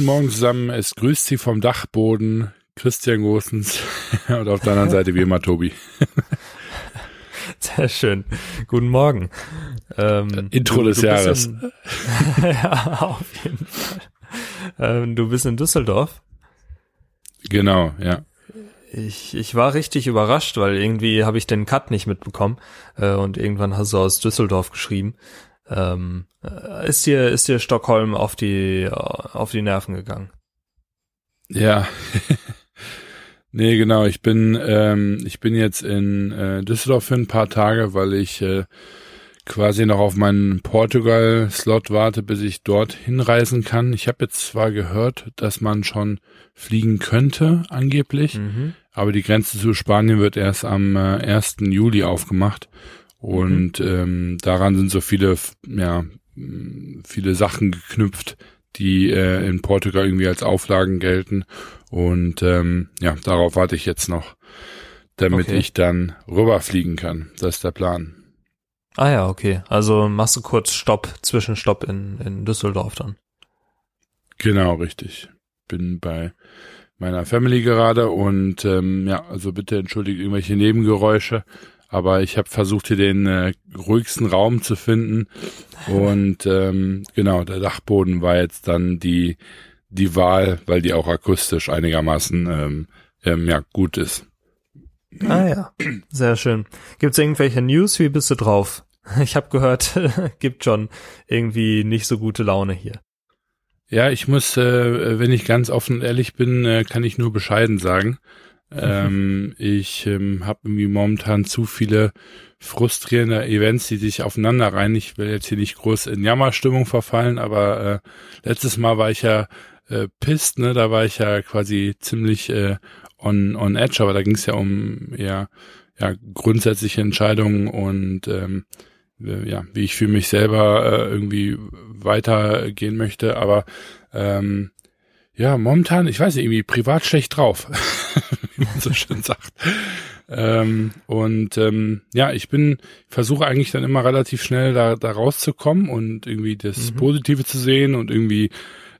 Guten Morgen zusammen, es grüßt Sie vom Dachboden Christian Gosens und auf der anderen Seite wie immer Tobi. Sehr schön. Guten Morgen. Ähm, Intro des Jahres. In, ja, auf jeden Fall. Ähm, du bist in Düsseldorf. Genau, ja. Ich, ich war richtig überrascht, weil irgendwie habe ich den Cut nicht mitbekommen äh, und irgendwann hast du aus Düsseldorf geschrieben. Ähm, äh, ist dir ist dir Stockholm auf die auf die Nerven gegangen? Ja. nee, genau. Ich bin ähm, ich bin jetzt in äh, Düsseldorf für ein paar Tage, weil ich äh, quasi noch auf meinen Portugal-Slot warte, bis ich dort hinreisen kann. Ich habe jetzt zwar gehört, dass man schon fliegen könnte, angeblich, mhm. aber die Grenze zu Spanien wird erst am äh, 1. Juli aufgemacht. Und mhm. ähm, daran sind so viele, ja, viele Sachen geknüpft, die äh, in Portugal irgendwie als Auflagen gelten. Und ähm, ja, darauf warte ich jetzt noch, damit okay. ich dann rüberfliegen kann. Das ist der Plan. Ah ja, okay. Also machst du kurz Stopp, Zwischenstopp in, in Düsseldorf dann. Genau, richtig. Bin bei meiner Family gerade und ähm, ja, also bitte entschuldigt irgendwelche Nebengeräusche aber ich habe versucht, hier den äh, ruhigsten Raum zu finden. Und ähm, genau, der Dachboden war jetzt dann die, die Wahl, weil die auch akustisch einigermaßen ähm, ähm, ja, gut ist. Ah ja, sehr schön. Gibt's irgendwelche News? Wie bist du drauf? Ich habe gehört, gibt schon irgendwie nicht so gute Laune hier. Ja, ich muss, äh, wenn ich ganz offen und ehrlich bin, äh, kann ich nur bescheiden sagen. Ähm, ich ähm, habe irgendwie momentan zu viele frustrierende Events, die sich aufeinander rein. Ich will jetzt hier nicht groß in Jammerstimmung verfallen, aber äh, letztes Mal war ich ja äh, pisst, ne? Da war ich ja quasi ziemlich äh, on, on edge, aber da ging es ja um ja, ja grundsätzliche Entscheidungen und ähm, ja, wie ich für mich selber äh, irgendwie weitergehen möchte. Aber ähm, ja, momentan, ich weiß nicht, irgendwie privat schlecht drauf, wie man so schön sagt. Ähm, und ähm, ja, ich bin, versuche eigentlich dann immer relativ schnell da, da rauszukommen und irgendwie das mhm. Positive zu sehen und irgendwie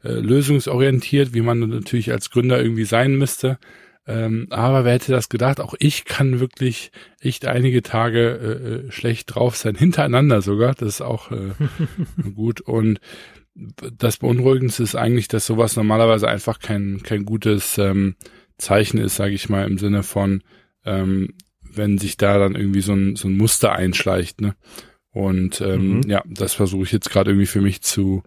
äh, lösungsorientiert, wie man natürlich als Gründer irgendwie sein müsste. Ähm, aber wer hätte das gedacht? Auch ich kann wirklich echt einige Tage äh, äh schlecht drauf sein, hintereinander sogar. Das ist auch äh, gut. Und das Beunruhigendste ist eigentlich, dass sowas normalerweise einfach kein, kein gutes ähm, Zeichen ist, sage ich mal, im Sinne von, ähm, wenn sich da dann irgendwie so ein, so ein Muster einschleicht. Ne? Und ähm, mhm. ja, das versuche ich jetzt gerade irgendwie für mich zu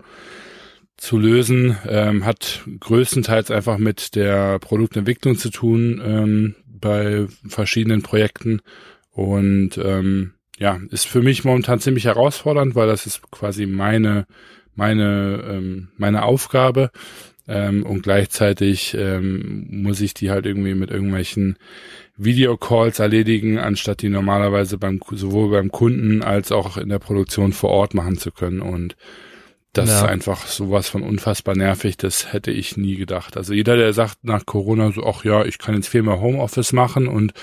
zu lösen, ähm, hat größtenteils einfach mit der Produktentwicklung zu tun ähm, bei verschiedenen Projekten und ähm, ja, ist für mich momentan ziemlich herausfordernd, weil das ist quasi meine meine, ähm, meine Aufgabe. Ähm, und gleichzeitig ähm, muss ich die halt irgendwie mit irgendwelchen Videocalls erledigen, anstatt die normalerweise beim sowohl beim Kunden als auch in der Produktion vor Ort machen zu können. Und das ja. ist einfach sowas von unfassbar nervig, das hätte ich nie gedacht. Also jeder, der sagt nach Corona so, ach ja, ich kann jetzt viel mehr Homeoffice machen und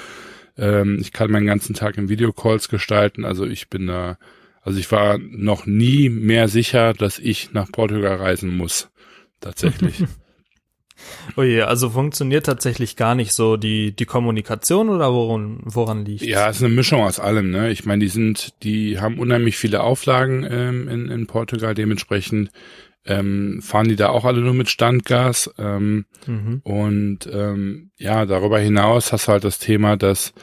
ähm, ich kann meinen ganzen Tag in Videocalls gestalten, also ich bin da also ich war noch nie mehr sicher, dass ich nach Portugal reisen muss. Tatsächlich. Oh je, also funktioniert tatsächlich gar nicht so die, die Kommunikation oder woran, woran liegt Ja, es ist eine Mischung aus allem, ne? Ich meine, die sind, die haben unheimlich viele Auflagen ähm, in, in Portugal, dementsprechend ähm, fahren die da auch alle nur mit Standgas. Ähm, mhm. Und ähm, ja, darüber hinaus hast du halt das Thema, dass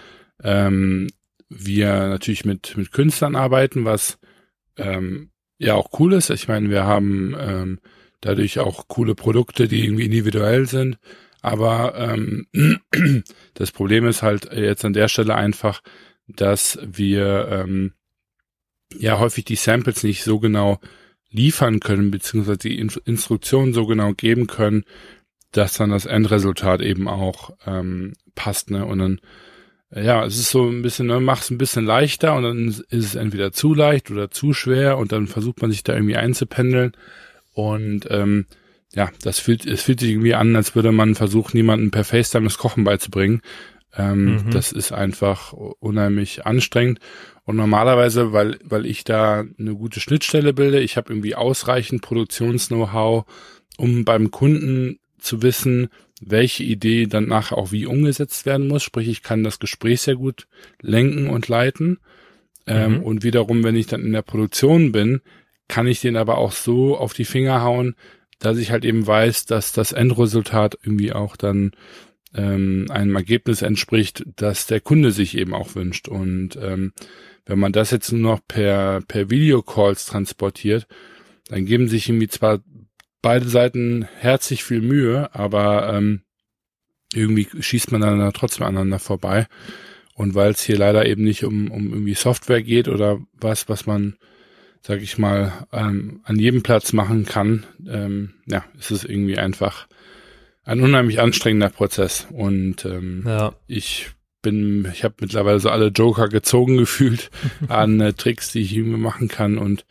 ähm, wir natürlich mit, mit Künstlern arbeiten, was ähm, ja auch cool ist. Ich meine, wir haben ähm, dadurch auch coole Produkte, die irgendwie individuell sind. Aber ähm, das Problem ist halt jetzt an der Stelle einfach, dass wir ähm, ja häufig die Samples nicht so genau liefern können, beziehungsweise die In Instruktionen so genau geben können, dass dann das Endresultat eben auch ähm, passt. Ne? Und dann ja, es ist so ein bisschen, ne, mach's ein bisschen leichter und dann ist es entweder zu leicht oder zu schwer und dann versucht man sich da irgendwie einzupendeln und ähm, ja, das fühlt, es fühlt sich irgendwie an, als würde man versuchen, jemanden per FaceTime das Kochen beizubringen. Ähm, mhm. Das ist einfach unheimlich anstrengend. Und normalerweise, weil, weil ich da eine gute Schnittstelle bilde, ich habe irgendwie ausreichend Produktions-Know-how um beim Kunden zu wissen, welche Idee dann nachher auch wie umgesetzt werden muss. Sprich, ich kann das Gespräch sehr gut lenken und leiten. Ähm, mhm. Und wiederum, wenn ich dann in der Produktion bin, kann ich den aber auch so auf die Finger hauen, dass ich halt eben weiß, dass das Endresultat irgendwie auch dann ähm, einem Ergebnis entspricht, das der Kunde sich eben auch wünscht. Und ähm, wenn man das jetzt nur noch per, per Videocalls transportiert, dann geben sich irgendwie zwar beide Seiten herzlich viel Mühe, aber ähm, irgendwie schießt man dann trotzdem aneinander vorbei. Und weil es hier leider eben nicht um, um irgendwie Software geht oder was, was man, sag ich mal, ähm, an jedem Platz machen kann, ähm, ja, ist es irgendwie einfach ein unheimlich anstrengender Prozess. Und ähm, ja. ich bin, ich habe mittlerweile so alle Joker gezogen gefühlt an äh, Tricks, die ich irgendwie machen kann. Und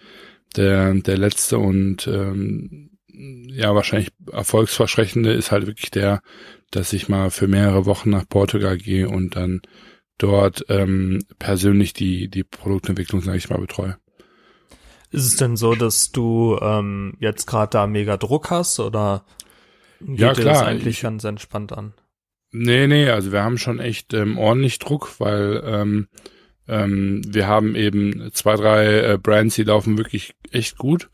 der, der letzte und ähm, ja, wahrscheinlich erfolgsversprechende ist halt wirklich der, dass ich mal für mehrere Wochen nach Portugal gehe und dann dort ähm, persönlich die, die Produktentwicklung, sage ich mal, betreue. Ist es denn so, dass du ähm, jetzt gerade da mega Druck hast oder geht ja, klar, dir das eigentlich ich, ganz entspannt an? Nee, nee, also wir haben schon echt ähm, ordentlich Druck, weil ähm, ähm, wir haben eben zwei, drei äh, Brands, die laufen wirklich echt gut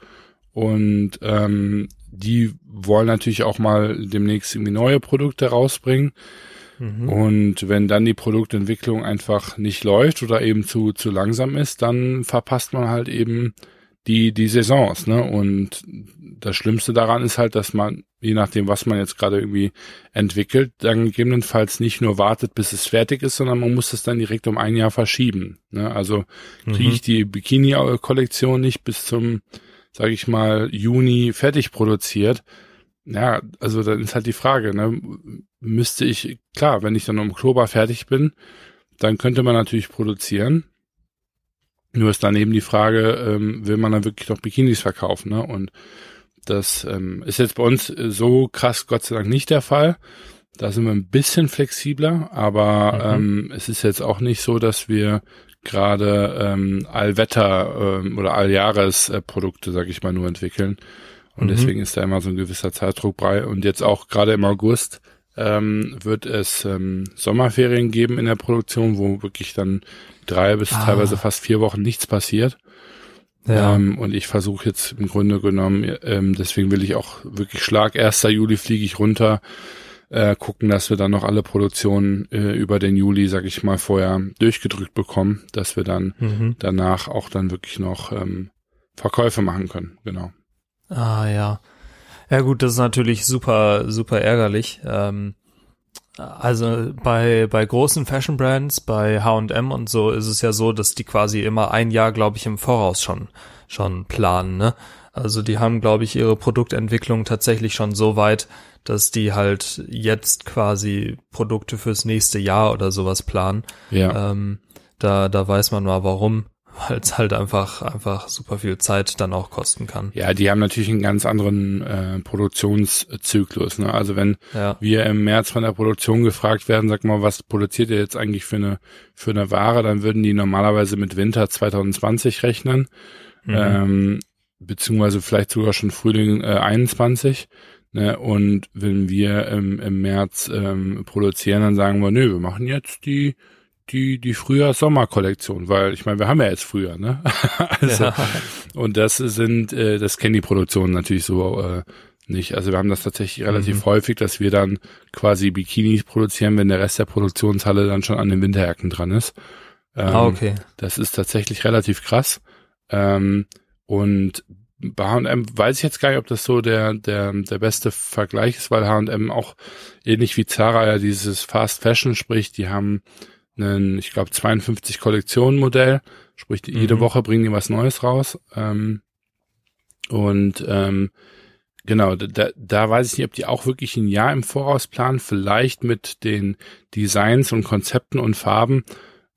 und ähm, die wollen natürlich auch mal demnächst irgendwie neue Produkte rausbringen. Mhm. Und wenn dann die Produktentwicklung einfach nicht läuft oder eben zu, zu langsam ist, dann verpasst man halt eben die, die Saisons, ne? Und das Schlimmste daran ist halt, dass man, je nachdem, was man jetzt gerade irgendwie entwickelt, dann gegebenenfalls nicht nur wartet, bis es fertig ist, sondern man muss es dann direkt um ein Jahr verschieben. Ne? Also kriege mhm. ich die Bikini-Kollektion nicht bis zum sage ich mal, Juni fertig produziert. Ja, also dann ist halt die Frage, ne, müsste ich, klar, wenn ich dann im Oktober fertig bin, dann könnte man natürlich produzieren. Nur ist dann eben die Frage, ähm, will man dann wirklich noch Bikinis verkaufen, ne? Und das ähm, ist jetzt bei uns so krass, Gott sei Dank, nicht der Fall. Da sind wir ein bisschen flexibler, aber mhm. ähm, es ist jetzt auch nicht so, dass wir gerade ähm, Allwetter ähm, oder Alljahresprodukte, äh, sag ich mal, nur entwickeln. Und mhm. deswegen ist da immer so ein gewisser Zeitdruck bei. Und jetzt auch gerade im August ähm, wird es ähm, Sommerferien geben in der Produktion, wo wirklich dann drei bis ah. teilweise fast vier Wochen nichts passiert. Ja. Ähm, und ich versuche jetzt im Grunde genommen, ähm, deswegen will ich auch wirklich Schlag 1. Juli fliege ich runter, äh, gucken, dass wir dann noch alle Produktionen äh, über den Juli, sag ich mal, vorher durchgedrückt bekommen, dass wir dann mhm. danach auch dann wirklich noch ähm, Verkäufe machen können. Genau. Ah ja. Ja gut, das ist natürlich super, super ärgerlich. Ähm, also bei, bei großen Fashion Brands, bei H&M und so ist es ja so, dass die quasi immer ein Jahr, glaube ich, im Voraus schon, schon planen, ne? Also die haben, glaube ich, ihre Produktentwicklung tatsächlich schon so weit, dass die halt jetzt quasi Produkte fürs nächste Jahr oder sowas planen. Ja. Ähm, da, da weiß man mal warum, weil es halt einfach, einfach super viel Zeit dann auch kosten kann. Ja, die haben natürlich einen ganz anderen äh, Produktionszyklus. Ne? Also wenn ja. wir im März von der Produktion gefragt werden, sag mal, was produziert ihr jetzt eigentlich für eine, für eine Ware, dann würden die normalerweise mit Winter 2020 rechnen. Mhm. Ähm, beziehungsweise vielleicht sogar schon Frühling äh, 21. Ne? Und wenn wir im, im März ähm, produzieren, dann sagen wir, nö, wir machen jetzt die die die Frühjahr-Sommer-Kollektion, weil ich meine, wir haben ja jetzt Frühjahr, ne? also, ja. Und das sind, äh, das kennen die Produktionen natürlich so äh, nicht. Also wir haben das tatsächlich relativ mhm. häufig, dass wir dann quasi Bikinis produzieren, wenn der Rest der Produktionshalle dann schon an den Winterjacken dran ist. Ähm, ah, okay. Das ist tatsächlich relativ krass. Ähm, und bei H&M weiß ich jetzt gar nicht, ob das so der, der, der beste Vergleich ist, weil H&M auch ähnlich wie Zara ja dieses Fast Fashion spricht. Die haben einen, ich glaube, 52 Kollektionen Modell, sprich mhm. jede Woche bringen die was Neues raus. Ähm, und ähm, genau, da, da weiß ich nicht, ob die auch wirklich ein Jahr im Voraus planen, vielleicht mit den Designs und Konzepten und Farben.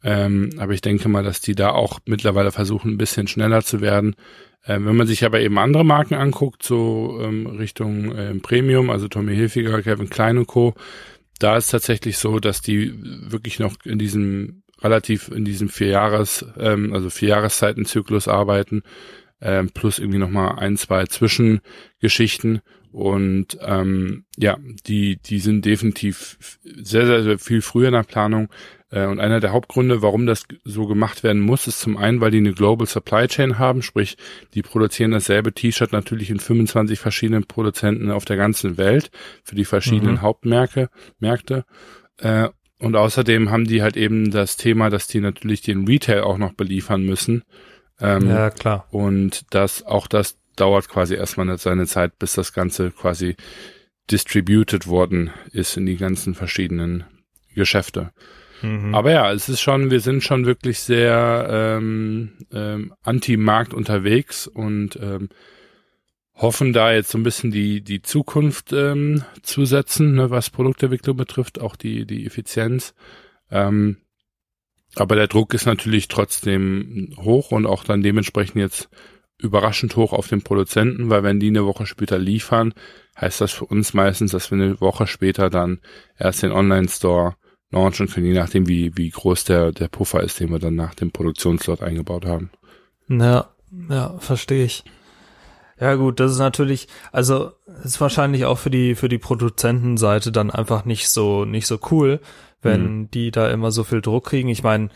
Ähm, aber ich denke mal, dass die da auch mittlerweile versuchen, ein bisschen schneller zu werden. Ähm, wenn man sich aber eben andere Marken anguckt, so ähm, Richtung ähm, Premium, also Tommy Hilfiger, Kevin Klein und Co., da ist tatsächlich so, dass die wirklich noch in diesem relativ in diesem vier Jahres, ähm, also vier Jahreszeitenzyklus arbeiten, ähm, plus irgendwie nochmal ein, zwei Zwischengeschichten Und ähm, ja, die, die sind definitiv sehr, sehr, sehr viel früher in der Planung. Äh, und einer der Hauptgründe, warum das so gemacht werden muss, ist zum einen, weil die eine Global Supply Chain haben, sprich, die produzieren dasselbe T-Shirt natürlich in 25 verschiedenen Produzenten auf der ganzen Welt für die verschiedenen mhm. Hauptmärkte, Märkte. Äh, und außerdem haben die halt eben das Thema, dass die natürlich den Retail auch noch beliefern müssen. Ähm, ja, klar. Und das, auch das dauert quasi erstmal seine Zeit, bis das Ganze quasi distributed worden ist in die ganzen verschiedenen Geschäfte. Mhm. Aber ja, es ist schon, wir sind schon wirklich sehr ähm, ähm, anti-Markt unterwegs und ähm, hoffen da jetzt so ein bisschen die, die Zukunft ähm, zu setzen, ne, was Produktentwicklung betrifft, auch die, die Effizienz. Ähm, aber der Druck ist natürlich trotzdem hoch und auch dann dementsprechend jetzt überraschend hoch auf den Produzenten, weil wenn die eine Woche später liefern, heißt das für uns meistens, dass wir eine Woche später dann erst den Online-Store launchen können, je nachdem, wie, wie groß der, der Puffer ist, den wir dann nach dem Produktionslot eingebaut haben. Ja, ja, verstehe ich. Ja gut, das ist natürlich, also ist wahrscheinlich auch für die für die Produzentenseite dann einfach nicht so nicht so cool, wenn mhm. die da immer so viel Druck kriegen. Ich meine,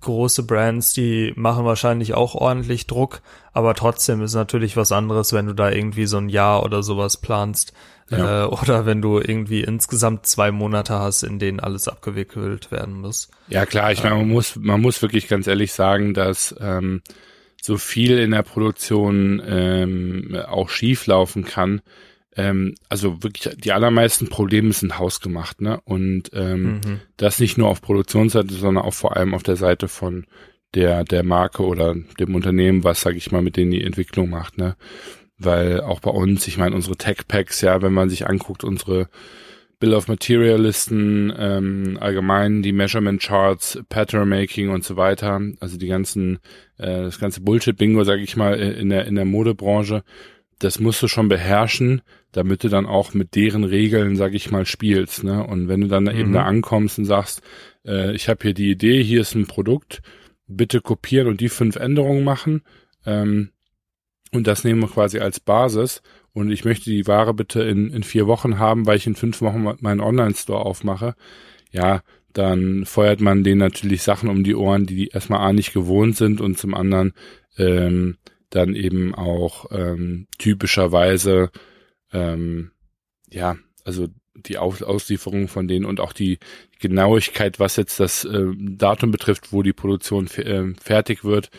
große Brands, die machen wahrscheinlich auch ordentlich Druck, aber trotzdem ist natürlich was anderes, wenn du da irgendwie so ein Jahr oder sowas planst. Ja. Äh, oder wenn du irgendwie insgesamt zwei Monate hast, in denen alles abgewickelt werden muss. Ja klar, ich meine, man muss, man muss wirklich ganz ehrlich sagen, dass ähm, so viel in der Produktion ähm, auch schief laufen kann, ähm, also wirklich die allermeisten Probleme sind hausgemacht, ne? Und ähm, mhm. das nicht nur auf Produktionsseite, sondern auch vor allem auf der Seite von der der Marke oder dem Unternehmen, was sage ich mal mit denen die Entwicklung macht, ne? Weil auch bei uns, ich meine unsere Tech Packs, ja, wenn man sich anguckt, unsere Bill of Material Listen, ähm, allgemein die Measurement Charts, Pattern Making und so weiter, also die ganzen, äh, das ganze Bullshit Bingo, sage ich mal, in der in der Modebranche, das musst du schon beherrschen, damit du dann auch mit deren Regeln, sag ich mal, spielst. Ne? Und wenn du dann mhm. eben da ankommst und sagst, äh, ich habe hier die Idee, hier ist ein Produkt, bitte kopieren und die fünf Änderungen machen. Ähm, und das nehmen wir quasi als Basis. Und ich möchte die Ware bitte in, in vier Wochen haben, weil ich in fünf Wochen meinen Online-Store aufmache. Ja, dann feuert man denen natürlich Sachen um die Ohren, die die erstmal A nicht gewohnt sind und zum anderen ähm, dann eben auch ähm, typischerweise ähm, ja, also die Aus Auslieferung von denen und auch die Genauigkeit, was jetzt das äh, Datum betrifft, wo die Produktion äh, fertig wird.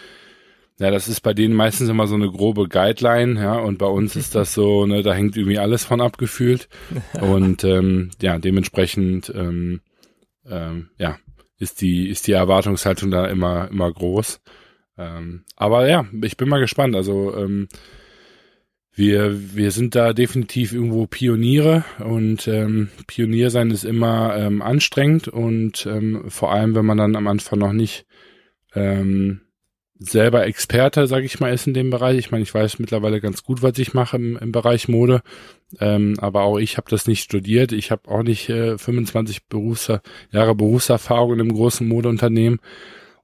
Ja, das ist bei denen meistens immer so eine grobe Guideline, ja, und bei uns ist das so, ne, da hängt irgendwie alles von abgefühlt. Und ähm, ja, dementsprechend ähm, ähm, ja, ist die, ist die Erwartungshaltung da immer, immer groß. Ähm, aber ja, ich bin mal gespannt. Also ähm, wir, wir sind da definitiv irgendwo Pioniere und ähm, Pionier sein ist immer ähm, anstrengend und ähm, vor allem, wenn man dann am Anfang noch nicht ähm, selber Experte, sage ich mal, ist in dem Bereich. Ich meine, ich weiß mittlerweile ganz gut, was ich mache im, im Bereich Mode, ähm, aber auch ich habe das nicht studiert. Ich habe auch nicht äh, 25 Berufs Jahre Berufserfahrung in einem großen Modeunternehmen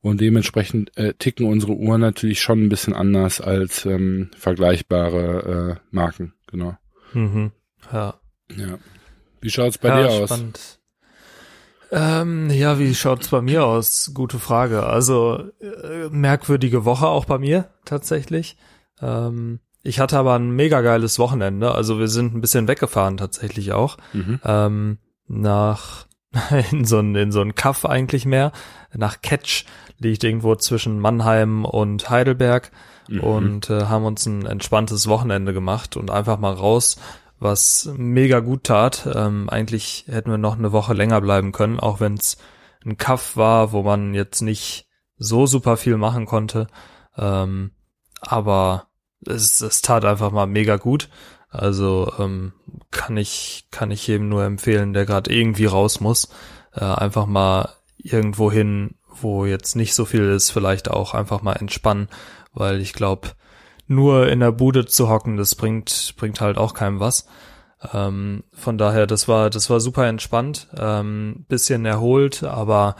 und dementsprechend äh, ticken unsere Uhren natürlich schon ein bisschen anders als ähm, vergleichbare äh, Marken, genau. Mhm. Ja. Ja. Wie schaut's bei ja, dir spannend. aus? Ähm, ja, wie schaut's bei mir aus? Gute Frage. Also äh, merkwürdige Woche auch bei mir tatsächlich. Ähm, ich hatte aber ein mega geiles Wochenende. Also wir sind ein bisschen weggefahren tatsächlich auch. Mhm. Ähm, nach in so ein in so ein Kaff eigentlich mehr nach Ketsch liegt irgendwo zwischen Mannheim und Heidelberg mhm. und äh, haben uns ein entspanntes Wochenende gemacht und einfach mal raus, was mega gut tat. Ähm, eigentlich hätten wir noch eine Woche länger bleiben können, auch wenn es ein Kaff war, wo man jetzt nicht so super viel machen konnte. Ähm, aber es, es tat einfach mal mega gut. Also ähm, kann ich kann ich jedem nur empfehlen, der gerade irgendwie raus muss, äh, einfach mal irgendwo hin, wo jetzt nicht so viel ist, vielleicht auch einfach mal entspannen, weil ich glaube, nur in der Bude zu hocken, das bringt, bringt halt auch keinem was. Ähm, von daher, das war, das war super entspannt, ähm, bisschen erholt, aber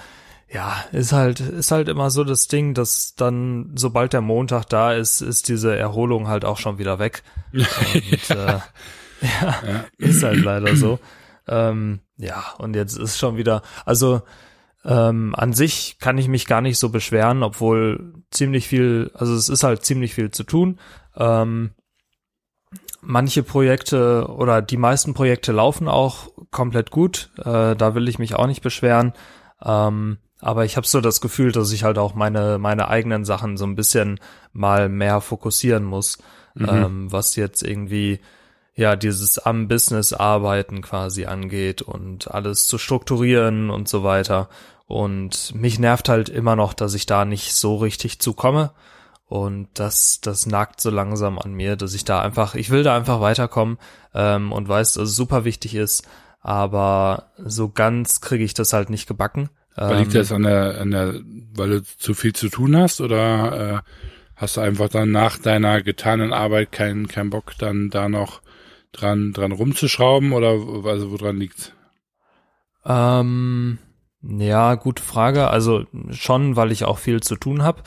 ja, ist halt, ist halt immer so das Ding, dass dann, sobald der Montag da ist, ist diese Erholung halt auch schon wieder weg. Und, äh, Ja, ja. ist halt leider so. Ähm, ja, und jetzt ist schon wieder, also ähm, an sich kann ich mich gar nicht so beschweren, obwohl ziemlich viel, also es ist halt ziemlich viel zu tun. Ähm, manche Projekte oder die meisten Projekte laufen auch komplett gut. Äh, da will ich mich auch nicht beschweren. Ähm, aber ich habe so das Gefühl, dass ich halt auch meine meine eigenen Sachen so ein bisschen mal mehr fokussieren muss, mhm. ähm, was jetzt irgendwie ja dieses am Business arbeiten quasi angeht und alles zu strukturieren und so weiter. Und mich nervt halt immer noch, dass ich da nicht so richtig zukomme. Und das, das nagt so langsam an mir, dass ich da einfach, ich will da einfach weiterkommen ähm, und weiß, dass es super wichtig ist, aber so ganz kriege ich das halt nicht gebacken. Ähm, liegt das an der, an der, weil du zu viel zu tun hast oder äh, hast du einfach dann nach deiner getanen Arbeit keinen keinen Bock, dann da noch dran, dran rumzuschrauben oder also woran liegt's? Ähm, ja, gute Frage. Also schon, weil ich auch viel zu tun habe.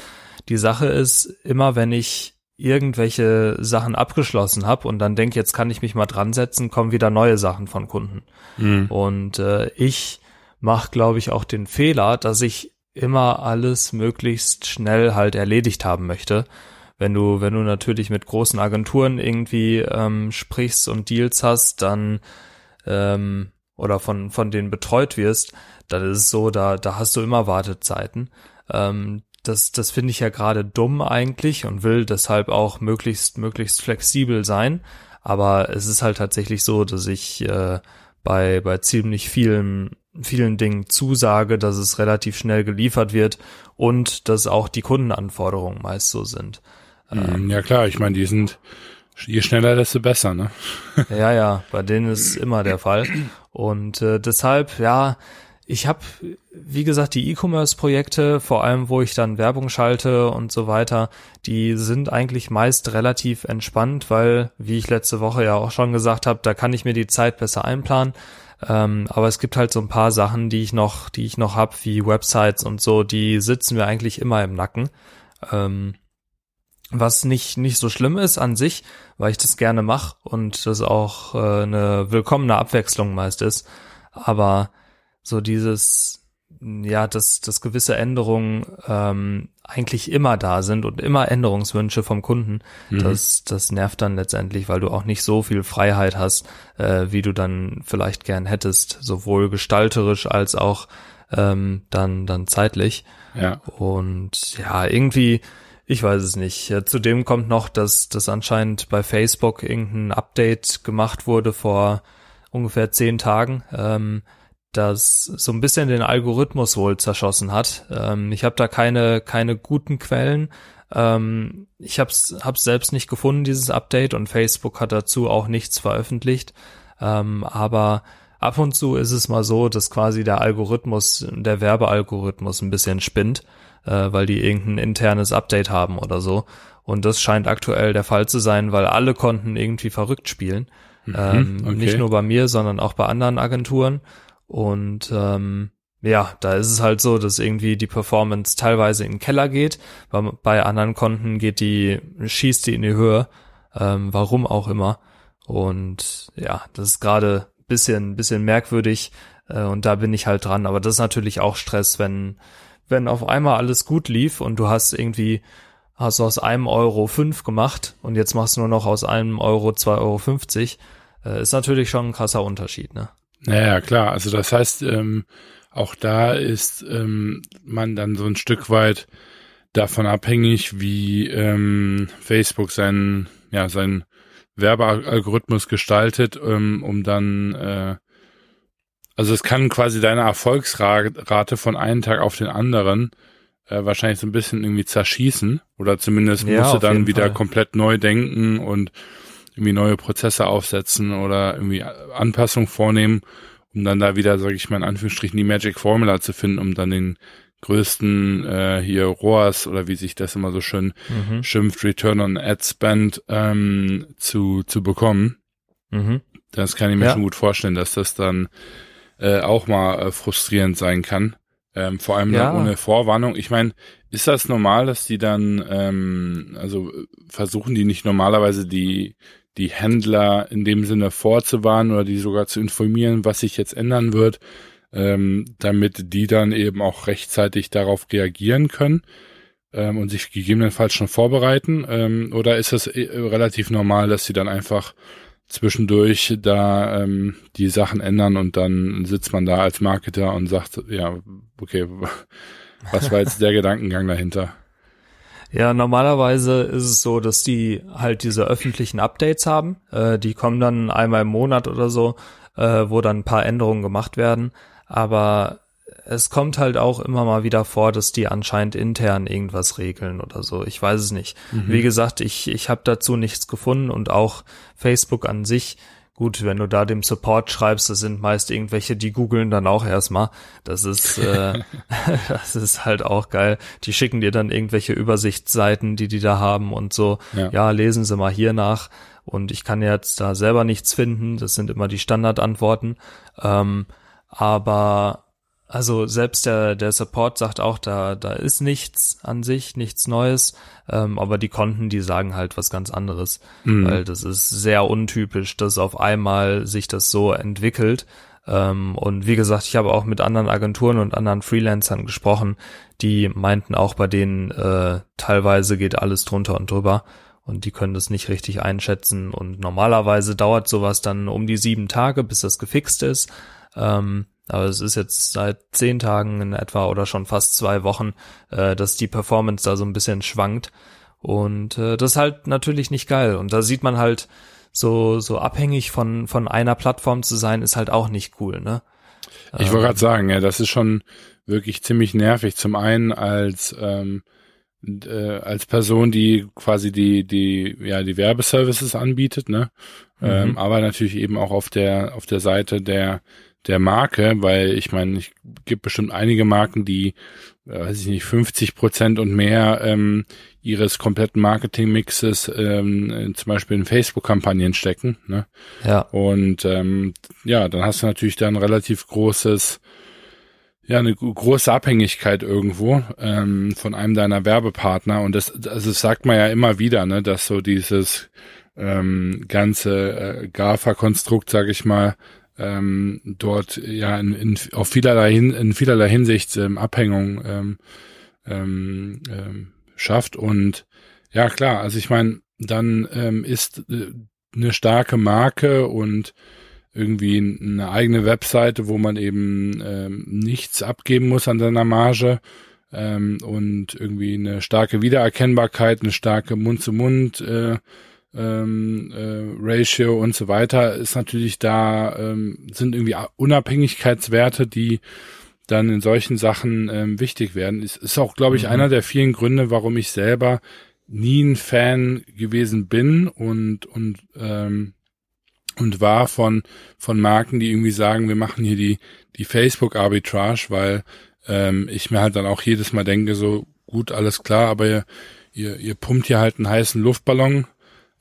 Die Sache ist, immer wenn ich irgendwelche Sachen abgeschlossen habe und dann denke, jetzt kann ich mich mal dran setzen, kommen wieder neue Sachen von Kunden. Mhm. Und äh, ich mache, glaube ich, auch den Fehler, dass ich immer alles möglichst schnell halt erledigt haben möchte. Wenn du, wenn du natürlich mit großen Agenturen irgendwie ähm, sprichst und Deals hast, dann ähm, oder von, von denen betreut wirst, dann ist es so, da, da hast du immer Wartezeiten. Ähm, das, das finde ich ja gerade dumm eigentlich und will deshalb auch möglichst, möglichst flexibel sein. Aber es ist halt tatsächlich so, dass ich äh, bei, bei ziemlich vielen, vielen Dingen zusage, dass es relativ schnell geliefert wird und dass auch die Kundenanforderungen meist so sind. Ähm, ja klar, ich meine, die sind je schneller, desto besser, ne? ja, ja, bei denen ist immer der Fall. Und äh, deshalb, ja, ich habe, wie gesagt, die E-Commerce-Projekte, vor allem wo ich dann Werbung schalte und so weiter, die sind eigentlich meist relativ entspannt, weil, wie ich letzte Woche ja auch schon gesagt habe, da kann ich mir die Zeit besser einplanen. Ähm, aber es gibt halt so ein paar Sachen, die ich noch, die ich noch hab, wie Websites und so, die sitzen mir eigentlich immer im Nacken. Ähm, was nicht nicht so schlimm ist an sich, weil ich das gerne mache und das auch äh, eine willkommene Abwechslung meist ist. Aber so dieses, ja, dass, dass gewisse Änderungen ähm, eigentlich immer da sind und immer Änderungswünsche vom Kunden, mhm. das, das nervt dann letztendlich, weil du auch nicht so viel Freiheit hast, äh, wie du dann vielleicht gern hättest, sowohl gestalterisch als auch ähm, dann, dann zeitlich. Ja. Und ja, irgendwie, ich weiß es nicht. Zudem kommt noch, dass, dass anscheinend bei Facebook irgendein Update gemacht wurde vor ungefähr zehn Tagen. Ähm, das so ein bisschen den Algorithmus wohl zerschossen hat. Ähm, ich habe da keine keine guten Quellen. Ähm, ich habe es selbst nicht gefunden dieses Update und Facebook hat dazu auch nichts veröffentlicht. Ähm, aber ab und zu ist es mal so, dass quasi der Algorithmus, der Werbealgorithmus ein bisschen spinnt, äh, weil die irgendein internes Update haben oder so. Und das scheint aktuell der Fall zu sein, weil alle konnten irgendwie verrückt spielen. Mhm, ähm, okay. Nicht nur bei mir, sondern auch bei anderen Agenturen. Und ähm, ja, da ist es halt so, dass irgendwie die Performance teilweise in den Keller geht. Bei, bei anderen Konten geht die, schießt die in die Höhe. Ähm, warum auch immer. Und ja, das ist gerade bisschen, bisschen merkwürdig. Äh, und da bin ich halt dran. Aber das ist natürlich auch Stress, wenn, wenn auf einmal alles gut lief und du hast irgendwie, hast aus einem Euro fünf gemacht und jetzt machst du nur noch aus einem Euro zwei Euro, fünfzig, äh, ist natürlich schon ein krasser Unterschied, ne? Naja, klar. Also das heißt, ähm, auch da ist ähm, man dann so ein Stück weit davon abhängig, wie ähm, Facebook seinen, ja, seinen Werbealgorithmus gestaltet, ähm, um dann, äh, also es kann quasi deine Erfolgsrate von einem Tag auf den anderen äh, wahrscheinlich so ein bisschen irgendwie zerschießen oder zumindest ja, musst du dann wieder Fall. komplett neu denken und irgendwie neue Prozesse aufsetzen oder irgendwie Anpassungen vornehmen, um dann da wieder, sage ich mal in Anführungsstrichen, die Magic Formula zu finden, um dann den größten äh, hier ROAS oder wie sich das immer so schön mhm. schimpft, Return on Ad Spend ähm, zu, zu bekommen. Mhm. Das kann ich mir ja. schon gut vorstellen, dass das dann äh, auch mal äh, frustrierend sein kann. Ähm, vor allem ja. ohne Vorwarnung. Ich meine, ist das normal, dass die dann, ähm, also versuchen die nicht normalerweise die die Händler in dem Sinne vorzuwarnen oder die sogar zu informieren, was sich jetzt ändern wird, ähm, damit die dann eben auch rechtzeitig darauf reagieren können ähm, und sich gegebenenfalls schon vorbereiten? Ähm, oder ist es äh, relativ normal, dass sie dann einfach zwischendurch da ähm, die Sachen ändern und dann sitzt man da als Marketer und sagt, ja, okay, was war jetzt der Gedankengang dahinter? Ja, normalerweise ist es so, dass die halt diese öffentlichen Updates haben. Äh, die kommen dann einmal im Monat oder so, äh, wo dann ein paar Änderungen gemacht werden. Aber es kommt halt auch immer mal wieder vor, dass die anscheinend intern irgendwas regeln oder so. Ich weiß es nicht. Mhm. Wie gesagt, ich, ich habe dazu nichts gefunden und auch Facebook an sich. Gut, wenn du da dem Support schreibst, das sind meist irgendwelche, die googeln dann auch erstmal. Das ist, äh, das ist halt auch geil. Die schicken dir dann irgendwelche Übersichtsseiten, die die da haben und so. Ja, ja lesen Sie mal hier nach. Und ich kann jetzt da selber nichts finden. Das sind immer die Standardantworten. Ähm, aber also selbst der, der Support sagt auch, da, da ist nichts an sich, nichts Neues, ähm, aber die Konten, die sagen halt was ganz anderes, mhm. weil das ist sehr untypisch, dass auf einmal sich das so entwickelt. Ähm, und wie gesagt, ich habe auch mit anderen Agenturen und anderen Freelancern gesprochen, die meinten auch bei denen äh, teilweise geht alles drunter und drüber und die können das nicht richtig einschätzen. Und normalerweise dauert sowas dann um die sieben Tage, bis das gefixt ist. Ähm, aber es ist jetzt seit zehn Tagen in etwa oder schon fast zwei Wochen, äh, dass die Performance da so ein bisschen schwankt. Und äh, das ist halt natürlich nicht geil. Und da sieht man halt, so, so abhängig von, von einer Plattform zu sein, ist halt auch nicht cool, ne? Ich wollte gerade sagen, ja, das ist schon wirklich ziemlich nervig. Zum einen als ähm, äh, als Person, die quasi die die ja die Werbeservices anbietet, ne? Mhm. Ähm, aber natürlich eben auch auf der auf der Seite der der Marke, weil ich meine, ich gibt bestimmt einige Marken, die, äh, weiß ich nicht, 50 Prozent und mehr ähm, ihres kompletten Marketingmixes ähm, zum Beispiel in Facebook-Kampagnen stecken. Ne? Ja. Und ähm, ja, dann hast du natürlich dann relativ großes, ja, eine große Abhängigkeit irgendwo ähm, von einem deiner Werbepartner. Und das, also das sagt man ja immer wieder, ne, dass so dieses ähm, ganze äh, GAFA-Konstrukt, sage ich mal, ähm, dort ja in, in, auf vielerlei, hin, in vielerlei Hinsicht ähm, Abhängung ähm, ähm, ähm, schafft. Und ja, klar, also ich meine, dann ähm, ist äh, eine starke Marke und irgendwie eine eigene Webseite, wo man eben ähm, nichts abgeben muss an seiner Marge ähm, und irgendwie eine starke Wiedererkennbarkeit, eine starke Mund-zu-Mund äh, ähm, äh, Ratio und so weiter, ist natürlich da, ähm, sind irgendwie Unabhängigkeitswerte, die dann in solchen Sachen ähm, wichtig werden. Ist, ist auch, glaube ich, mhm. einer der vielen Gründe, warum ich selber nie ein Fan gewesen bin und und ähm, und war von von Marken, die irgendwie sagen, wir machen hier die die Facebook Arbitrage, weil ähm, ich mir halt dann auch jedes Mal denke, so gut, alles klar, aber ihr, ihr, ihr pumpt hier halt einen heißen Luftballon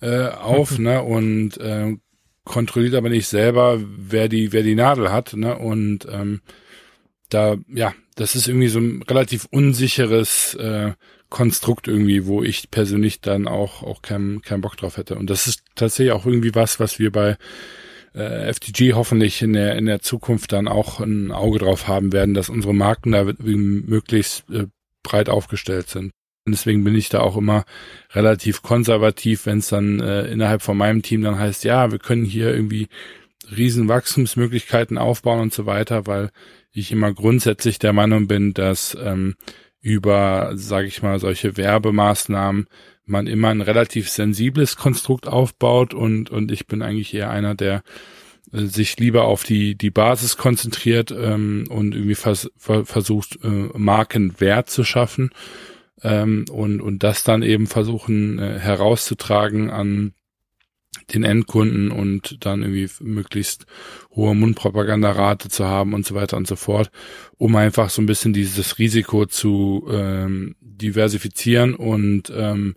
äh, auf, ne, und äh, kontrolliert aber nicht selber, wer die, wer die Nadel hat, ne, und ähm, da, ja, das ist irgendwie so ein relativ unsicheres äh, Konstrukt irgendwie, wo ich persönlich dann auch auch keinen keinen Bock drauf hätte. Und das ist tatsächlich auch irgendwie was, was wir bei äh, FTG hoffentlich in der in der Zukunft dann auch ein Auge drauf haben werden, dass unsere Marken da möglichst äh, breit aufgestellt sind. Deswegen bin ich da auch immer relativ konservativ, wenn es dann äh, innerhalb von meinem Team dann heißt, ja, wir können hier irgendwie riesen Wachstumsmöglichkeiten aufbauen und so weiter, weil ich immer grundsätzlich der Meinung bin, dass ähm, über, sage ich mal, solche Werbemaßnahmen man immer ein relativ sensibles Konstrukt aufbaut und und ich bin eigentlich eher einer, der äh, sich lieber auf die die Basis konzentriert ähm, und irgendwie vers versucht äh, Markenwert zu schaffen ähm, und, und das dann eben versuchen äh, herauszutragen an den Endkunden und dann irgendwie möglichst hohe Mundpropagandarate zu haben und so weiter und so fort, um einfach so ein bisschen dieses Risiko zu ähm, diversifizieren. Und ähm,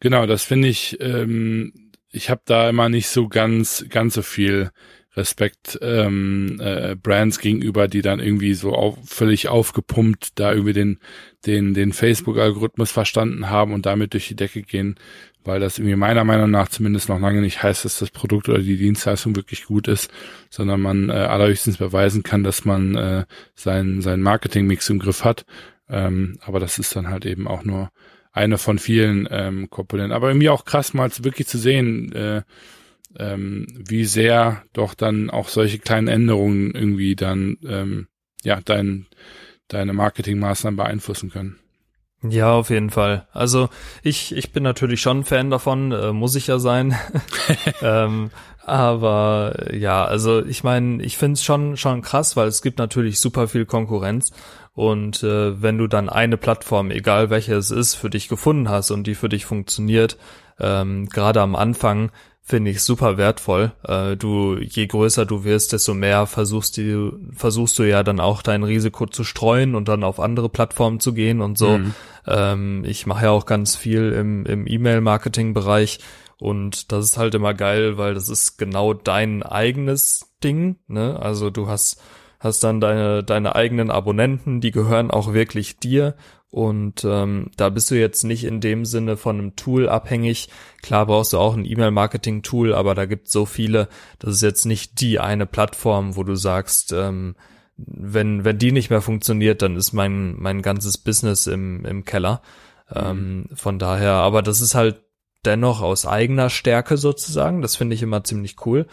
genau, das finde ich, ähm, ich habe da immer nicht so ganz ganz so viel Respekt ähm, äh, Brands gegenüber, die dann irgendwie so auf, völlig aufgepumpt da irgendwie den den den Facebook-Algorithmus verstanden haben und damit durch die Decke gehen, weil das irgendwie meiner Meinung nach zumindest noch lange nicht heißt, dass das Produkt oder die Dienstleistung wirklich gut ist, sondern man äh, allerhöchstens beweisen kann, dass man äh, sein sein Marketingmix im Griff hat. Ähm, aber das ist dann halt eben auch nur eine von vielen ähm, Komponenten. Aber irgendwie auch krass mal wirklich zu sehen. Äh, ähm, wie sehr doch dann auch solche kleinen Änderungen irgendwie dann ähm, ja dein, deine Marketingmaßnahmen beeinflussen können. Ja, auf jeden Fall. Also ich, ich bin natürlich schon ein Fan davon, äh, muss ich ja sein. ähm, aber ja, also ich meine, ich finde es schon, schon krass, weil es gibt natürlich super viel Konkurrenz. Und äh, wenn du dann eine Plattform, egal welche es ist, für dich gefunden hast und die für dich funktioniert, ähm, gerade am Anfang, finde ich super wertvoll. Äh, du, je größer du wirst, desto mehr versuchst du, versuchst du ja dann auch dein Risiko zu streuen und dann auf andere Plattformen zu gehen und so. Mhm. Ähm, ich mache ja auch ganz viel im, im E-Mail-Marketing-Bereich und das ist halt immer geil, weil das ist genau dein eigenes Ding. Ne? Also du hast hast dann deine deine eigenen Abonnenten, die gehören auch wirklich dir und ähm, da bist du jetzt nicht in dem Sinne von einem Tool abhängig. Klar brauchst du auch ein E-Mail-Marketing-Tool, aber da gibt es so viele, das ist jetzt nicht die eine Plattform, wo du sagst, ähm, wenn, wenn die nicht mehr funktioniert, dann ist mein, mein ganzes Business im, im Keller. Mhm. Ähm, von daher, aber das ist halt dennoch aus eigener Stärke sozusagen. Das finde ich immer ziemlich cool.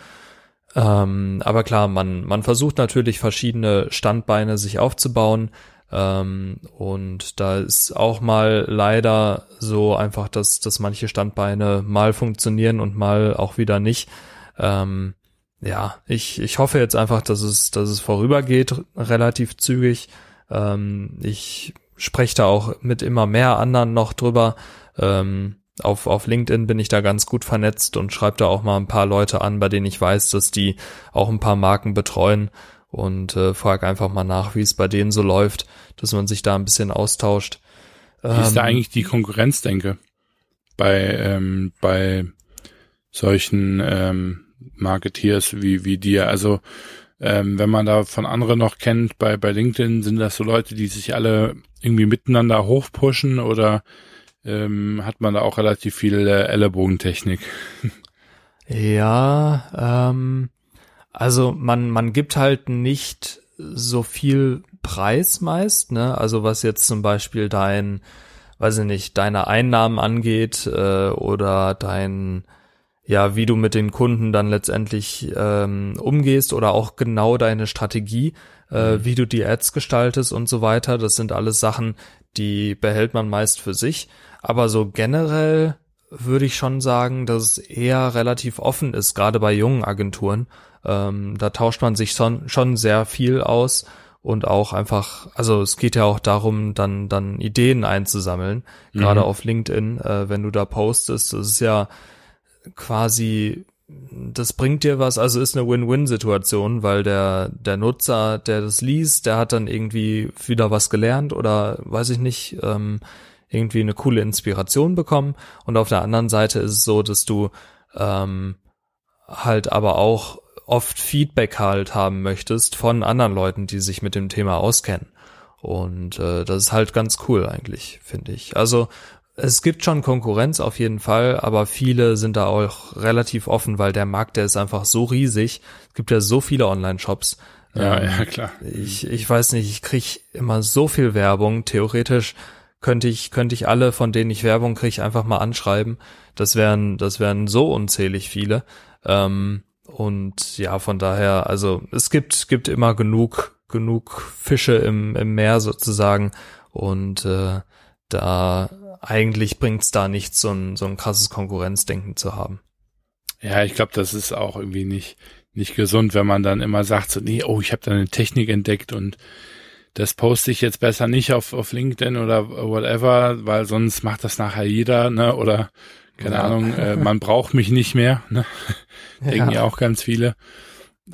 Ähm, aber klar, man, man versucht natürlich verschiedene Standbeine sich aufzubauen. Ähm, und da ist auch mal leider so einfach, dass, dass manche Standbeine mal funktionieren und mal auch wieder nicht. Ähm, ja, ich, ich hoffe jetzt einfach, dass es, dass es vorübergeht, relativ zügig. Ähm, ich spreche da auch mit immer mehr anderen noch drüber. Ähm, auf, auf LinkedIn bin ich da ganz gut vernetzt und schreibe da auch mal ein paar Leute an, bei denen ich weiß, dass die auch ein paar Marken betreuen und äh, frag einfach mal nach, wie es bei denen so läuft, dass man sich da ein bisschen austauscht. Wie ähm, ist da ähm, eigentlich die Konkurrenz, denke? Bei, ähm, bei solchen ähm, Marketeers wie, wie dir. Also ähm, wenn man da von anderen noch kennt, bei, bei LinkedIn sind das so Leute, die sich alle irgendwie miteinander hochpushen oder ähm, hat man da auch relativ viel äh, Ellenbogentechnik? Ja, ähm, also man, man gibt halt nicht so viel Preis meist, ne? Also was jetzt zum Beispiel dein, weiß ich nicht, deine Einnahmen angeht äh, oder dein, ja, wie du mit den Kunden dann letztendlich ähm, umgehst oder auch genau deine Strategie, äh, mhm. wie du die Ads gestaltest und so weiter. Das sind alles Sachen, die behält man meist für sich. Aber so generell würde ich schon sagen, dass es eher relativ offen ist, gerade bei jungen Agenturen. Ähm, da tauscht man sich schon, schon sehr viel aus und auch einfach, also es geht ja auch darum, dann, dann Ideen einzusammeln, mhm. gerade auf LinkedIn, äh, wenn du da postest, das ist ja quasi, das bringt dir was, also ist eine Win-Win-Situation, weil der, der Nutzer, der das liest, der hat dann irgendwie wieder was gelernt oder weiß ich nicht, ähm, irgendwie eine coole Inspiration bekommen. Und auf der anderen Seite ist es so, dass du ähm, halt aber auch oft Feedback halt haben möchtest von anderen Leuten, die sich mit dem Thema auskennen. Und äh, das ist halt ganz cool eigentlich, finde ich. Also es gibt schon Konkurrenz auf jeden Fall, aber viele sind da auch relativ offen, weil der Markt, der ist einfach so riesig. Es gibt ja so viele Online-Shops. Ja, ähm, ja, klar. Ich, ich weiß nicht, ich krieg immer so viel Werbung. Theoretisch könnte ich, könnte ich alle, von denen ich Werbung kriege, einfach mal anschreiben. Das wären, das wären so unzählig viele. Ähm, und ja, von daher, also es gibt, gibt immer genug, genug Fische im, im Meer sozusagen. Und äh, da eigentlich bringt's da nichts, so ein, so ein krasses Konkurrenzdenken zu haben. Ja, ich glaube, das ist auch irgendwie nicht, nicht gesund, wenn man dann immer sagt, so, nee, oh, ich habe da eine Technik entdeckt und das poste ich jetzt besser nicht auf, auf LinkedIn oder whatever, weil sonst macht das nachher jeder, ne? Oder keine ja. Ahnung, äh, man braucht mich nicht mehr, ne? denken ja. ja auch ganz viele.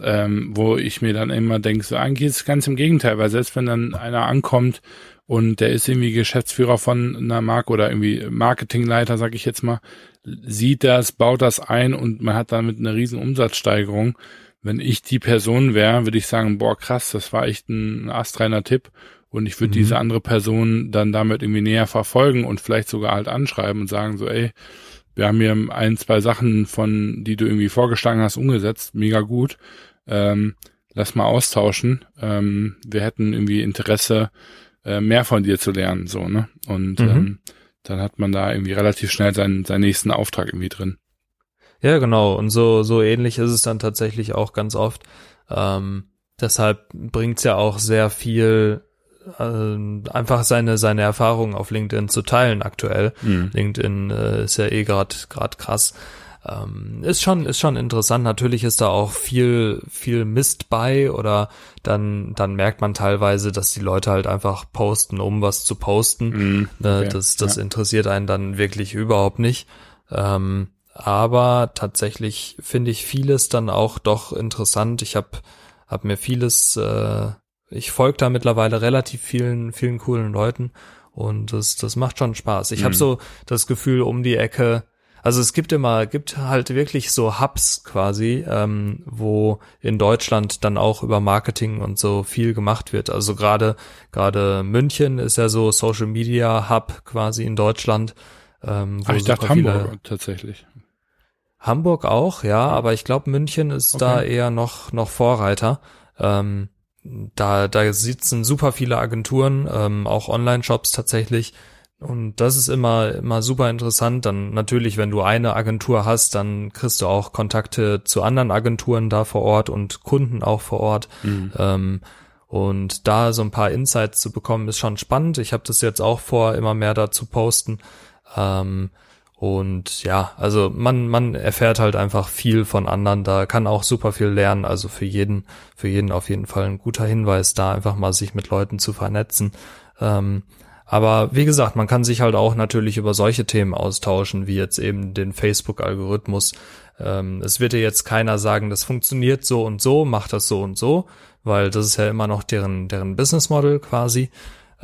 Ähm, wo ich mir dann immer denke, so eigentlich ist es ganz im Gegenteil, weil selbst wenn dann einer ankommt und der ist irgendwie Geschäftsführer von einer Marke oder irgendwie Marketingleiter, sag ich jetzt mal, sieht das, baut das ein und man hat damit eine riesen Umsatzsteigerung. wenn ich die Person wäre, würde ich sagen, boah, krass, das war echt ein astreiner Tipp. Und ich würde mhm. diese andere Person dann damit irgendwie näher verfolgen und vielleicht sogar halt anschreiben und sagen so, ey, wir haben hier ein, zwei Sachen von, die du irgendwie vorgeschlagen hast, umgesetzt, mega gut. Ähm, lass mal austauschen. Ähm, wir hätten irgendwie Interesse, äh, mehr von dir zu lernen, so, ne? Und mhm. ähm, dann hat man da irgendwie relativ schnell seinen, seinen nächsten Auftrag irgendwie drin. Ja, genau. Und so, so ähnlich ist es dann tatsächlich auch ganz oft. Ähm, deshalb bringt's ja auch sehr viel, äh, einfach seine, seine Erfahrungen auf LinkedIn zu teilen aktuell. Mhm. LinkedIn äh, ist ja eh grad grad krass. Ähm, ist schon, ist schon interessant. Natürlich ist da auch viel, viel Mist bei oder dann, dann merkt man teilweise, dass die Leute halt einfach posten, um was zu posten. Mm, okay. Das, das ja. interessiert einen dann wirklich überhaupt nicht. Ähm, aber tatsächlich finde ich vieles dann auch doch interessant. Ich habe hab mir vieles, äh, ich folge da mittlerweile relativ vielen, vielen coolen Leuten und das, das macht schon Spaß. Ich mhm. habe so das Gefühl, um die Ecke also es gibt immer, gibt halt wirklich so Hubs quasi, ähm, wo in Deutschland dann auch über Marketing und so viel gemacht wird. Also gerade gerade München ist ja so Social Media Hub quasi in Deutschland. Ähm, wo Ach, ich dachte Hamburg tatsächlich. Hamburg auch, ja, aber ich glaube München ist okay. da eher noch noch Vorreiter. Ähm, da da sitzen super viele Agenturen, ähm, auch Online-Shops tatsächlich und das ist immer, immer super interessant. Dann natürlich, wenn du eine Agentur hast, dann kriegst du auch Kontakte zu anderen Agenturen da vor Ort und Kunden auch vor Ort. Mhm. Ähm, und da so ein paar Insights zu bekommen, ist schon spannend. Ich habe das jetzt auch vor, immer mehr dazu posten. Ähm, und ja, also man, man erfährt halt einfach viel von anderen. Da kann auch super viel lernen. Also für jeden, für jeden auf jeden Fall ein guter Hinweis, da einfach mal sich mit Leuten zu vernetzen. Ähm, aber wie gesagt, man kann sich halt auch natürlich über solche Themen austauschen, wie jetzt eben den Facebook-Algorithmus. Ähm, es wird dir jetzt keiner sagen, das funktioniert so und so, macht das so und so, weil das ist ja immer noch deren, deren Business Model quasi.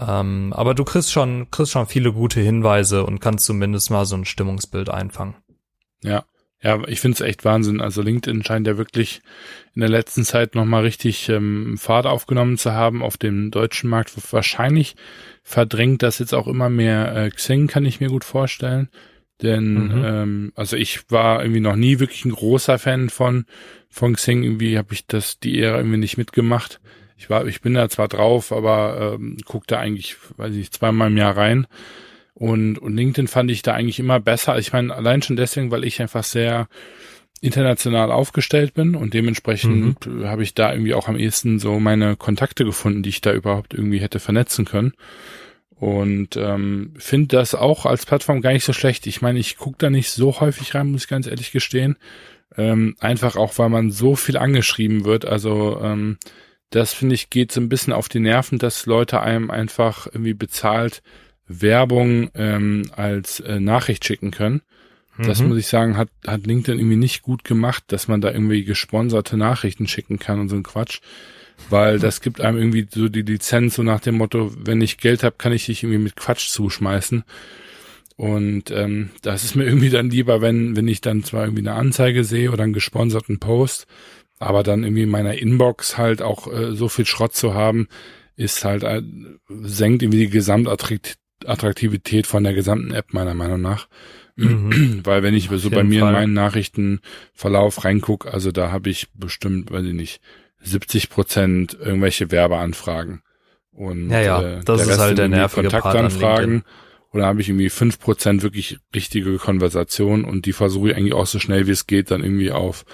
Ähm, aber du kriegst schon, kriegst schon viele gute Hinweise und kannst zumindest mal so ein Stimmungsbild einfangen. Ja. Ja, ich finde es echt Wahnsinn. Also LinkedIn scheint ja wirklich in der letzten Zeit nochmal richtig ähm, Fahrt aufgenommen zu haben auf dem deutschen Markt. Wahrscheinlich verdrängt das jetzt auch immer mehr äh, Xing, kann ich mir gut vorstellen. Denn, mhm. ähm, also ich war irgendwie noch nie wirklich ein großer Fan von, von Xing. Irgendwie habe ich das, die Ära irgendwie nicht mitgemacht. Ich war, ich bin da zwar drauf, aber ähm, guck da eigentlich, weiß ich, zweimal im Jahr rein. Und, und LinkedIn fand ich da eigentlich immer besser. Ich meine, allein schon deswegen, weil ich einfach sehr international aufgestellt bin und dementsprechend mhm. habe ich da irgendwie auch am ehesten so meine Kontakte gefunden, die ich da überhaupt irgendwie hätte vernetzen können. Und ähm, finde das auch als Plattform gar nicht so schlecht. Ich meine, ich gucke da nicht so häufig rein, muss ich ganz ehrlich gestehen. Ähm, einfach auch, weil man so viel angeschrieben wird. Also ähm, das finde ich geht so ein bisschen auf die Nerven, dass Leute einem einfach irgendwie bezahlt Werbung ähm, als äh, Nachricht schicken können. Das mhm. muss ich sagen, hat, hat LinkedIn irgendwie nicht gut gemacht, dass man da irgendwie gesponserte Nachrichten schicken kann und so ein Quatsch. Weil das gibt einem irgendwie so die Lizenz so nach dem Motto, wenn ich Geld habe, kann ich dich irgendwie mit Quatsch zuschmeißen. Und ähm, das ist mir irgendwie dann lieber, wenn, wenn ich dann zwar irgendwie eine Anzeige sehe oder einen gesponserten Post, aber dann irgendwie in meiner Inbox halt auch äh, so viel Schrott zu haben, ist halt, äh, senkt irgendwie die Gesamtattraktivität von der gesamten App meiner Meinung nach. Mhm. Weil wenn ich so bei mir Fall. in meinen Nachrichtenverlauf reinguck, also da habe ich bestimmt, weiß ich nicht, 70 Prozent irgendwelche Werbeanfragen. Und ja, ja, äh, das ist halt der nervige Kontaktanfragen. Oder habe ich irgendwie fünf Prozent wirklich richtige Konversation und die versuche ich eigentlich auch so schnell wie es geht dann irgendwie auf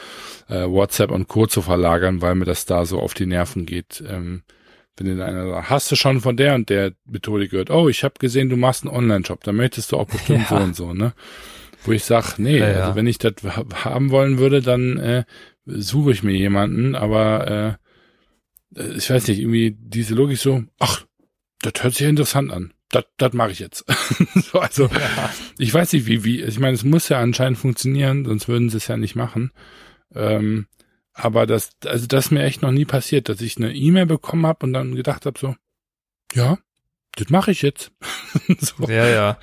äh, WhatsApp und Co. zu verlagern, weil mir das da so auf die Nerven geht. Ähm, wenn dir einer sagt, hast du schon von der und der Methode gehört, oh, ich habe gesehen, du machst einen Online-Shop, da möchtest du auch bestimmt ja. so und so, ne? Wo ich sag, nee, ja, ja. also wenn ich das haben wollen würde, dann äh, suche ich mir jemanden, aber äh, ich weiß nicht, irgendwie diese Logik so, ach, das hört sich interessant an. Das, das mache ich jetzt. so, also, ja. ich weiß nicht, wie, wie, ich meine, es muss ja anscheinend funktionieren, sonst würden sie es ja nicht machen. Ähm, aber das, also das ist mir echt noch nie passiert, dass ich eine E-Mail bekommen habe und dann gedacht habe so, ja, das mache ich jetzt. so. Ja, ja.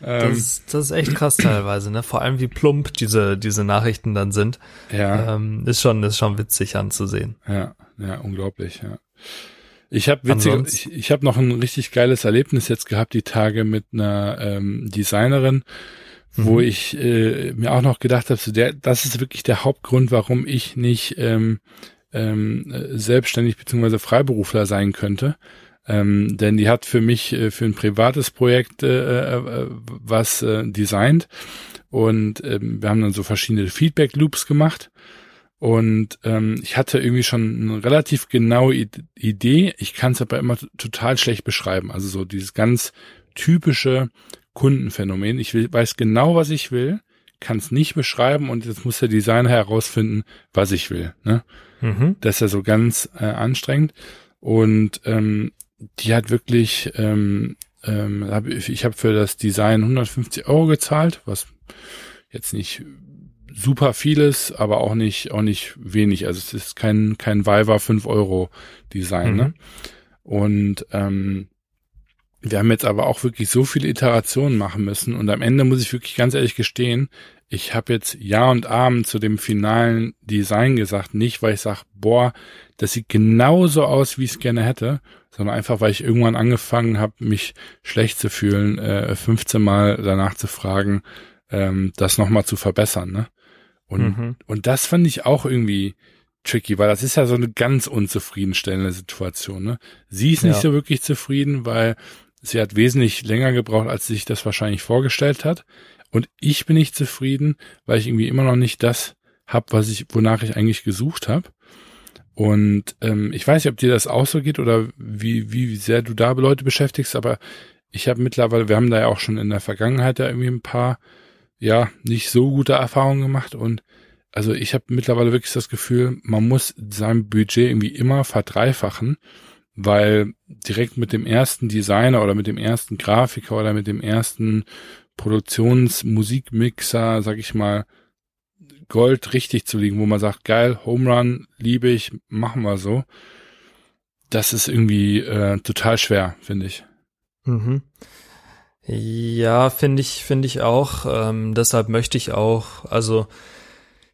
Das, ähm, ist, das ist echt krass teilweise, ne? Vor allem wie plump diese, diese Nachrichten dann sind. Ja. Ähm, ist schon, ist schon witzig anzusehen. Ja, ja, unglaublich, ja. Ich habe witzig, ich, ich habe noch ein richtig geiles Erlebnis jetzt gehabt die Tage mit einer ähm, Designerin, wo mhm. ich äh, mir auch noch gedacht habe, so der, das ist wirklich der Hauptgrund, warum ich nicht ähm, ähm, selbstständig beziehungsweise Freiberufler sein könnte. Ähm, denn die hat für mich äh, für ein privates Projekt äh, äh, was äh, designt und ähm, wir haben dann so verschiedene Feedback Loops gemacht und ähm, ich hatte irgendwie schon eine relativ genaue Idee. Ich kann es aber immer total schlecht beschreiben. Also so dieses ganz typische Kundenphänomen. Ich will, weiß genau, was ich will, kann es nicht beschreiben und jetzt muss der Designer herausfinden, was ich will. Ne? Mhm. Das ist ja so ganz äh, anstrengend. Und ähm, die hat wirklich, ähm, ähm, hab, ich habe für das Design 150 Euro gezahlt, was jetzt nicht super vieles, aber auch nicht, auch nicht wenig. Also es ist kein, kein Viva 5 Euro Design, ne? mhm. ne? Und ähm, wir haben jetzt aber auch wirklich so viele Iterationen machen müssen und am Ende muss ich wirklich ganz ehrlich gestehen, ich habe jetzt Ja und Abend zu dem finalen Design gesagt, nicht weil ich sage, boah, das sieht genauso aus, wie ich es gerne hätte, sondern einfach, weil ich irgendwann angefangen habe, mich schlecht zu fühlen, äh, 15 Mal danach zu fragen, ähm, das nochmal zu verbessern. Ne? Und, mhm. und das fand ich auch irgendwie tricky, weil das ist ja so eine ganz unzufriedenstellende Situation. Ne? Sie ist nicht ja. so wirklich zufrieden, weil sie hat wesentlich länger gebraucht, als sie sich das wahrscheinlich vorgestellt hat. Und ich bin nicht zufrieden, weil ich irgendwie immer noch nicht das hab, was ich, wonach ich eigentlich gesucht habe. Und ähm, ich weiß nicht, ob dir das auch so geht oder wie, wie sehr du da Leute beschäftigst, aber ich habe mittlerweile, wir haben da ja auch schon in der Vergangenheit ja irgendwie ein paar, ja, nicht so gute Erfahrungen gemacht und also ich habe mittlerweile wirklich das Gefühl, man muss sein Budget irgendwie immer verdreifachen, weil direkt mit dem ersten Designer oder mit dem ersten Grafiker oder mit dem ersten Produktionsmusikmixer, sag ich mal, Gold richtig zu liegen, wo man sagt, geil, Home Run, liebe ich, machen wir so. Das ist irgendwie äh, total schwer, finde ich. Mhm. Ja, finde ich, finde ich auch. Ähm, deshalb möchte ich auch, also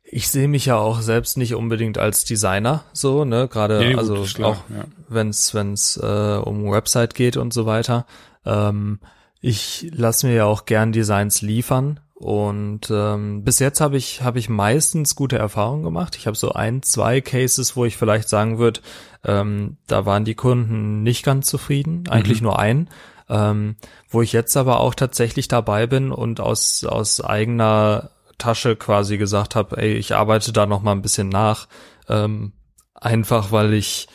ich sehe mich ja auch selbst nicht unbedingt als Designer, so, ne, gerade, nee, also klar, auch ja. wenn es wenn's, äh, um Website geht und so weiter. Ähm, ich lasse mir ja auch gern Designs liefern und ähm, bis jetzt habe ich habe ich meistens gute Erfahrungen gemacht. Ich habe so ein, zwei Cases, wo ich vielleicht sagen würde, ähm, da waren die Kunden nicht ganz zufrieden, eigentlich mhm. nur ein, ähm, wo ich jetzt aber auch tatsächlich dabei bin und aus aus eigener Tasche quasi gesagt habe, ey, ich arbeite da noch mal ein bisschen nach, ähm, einfach weil ich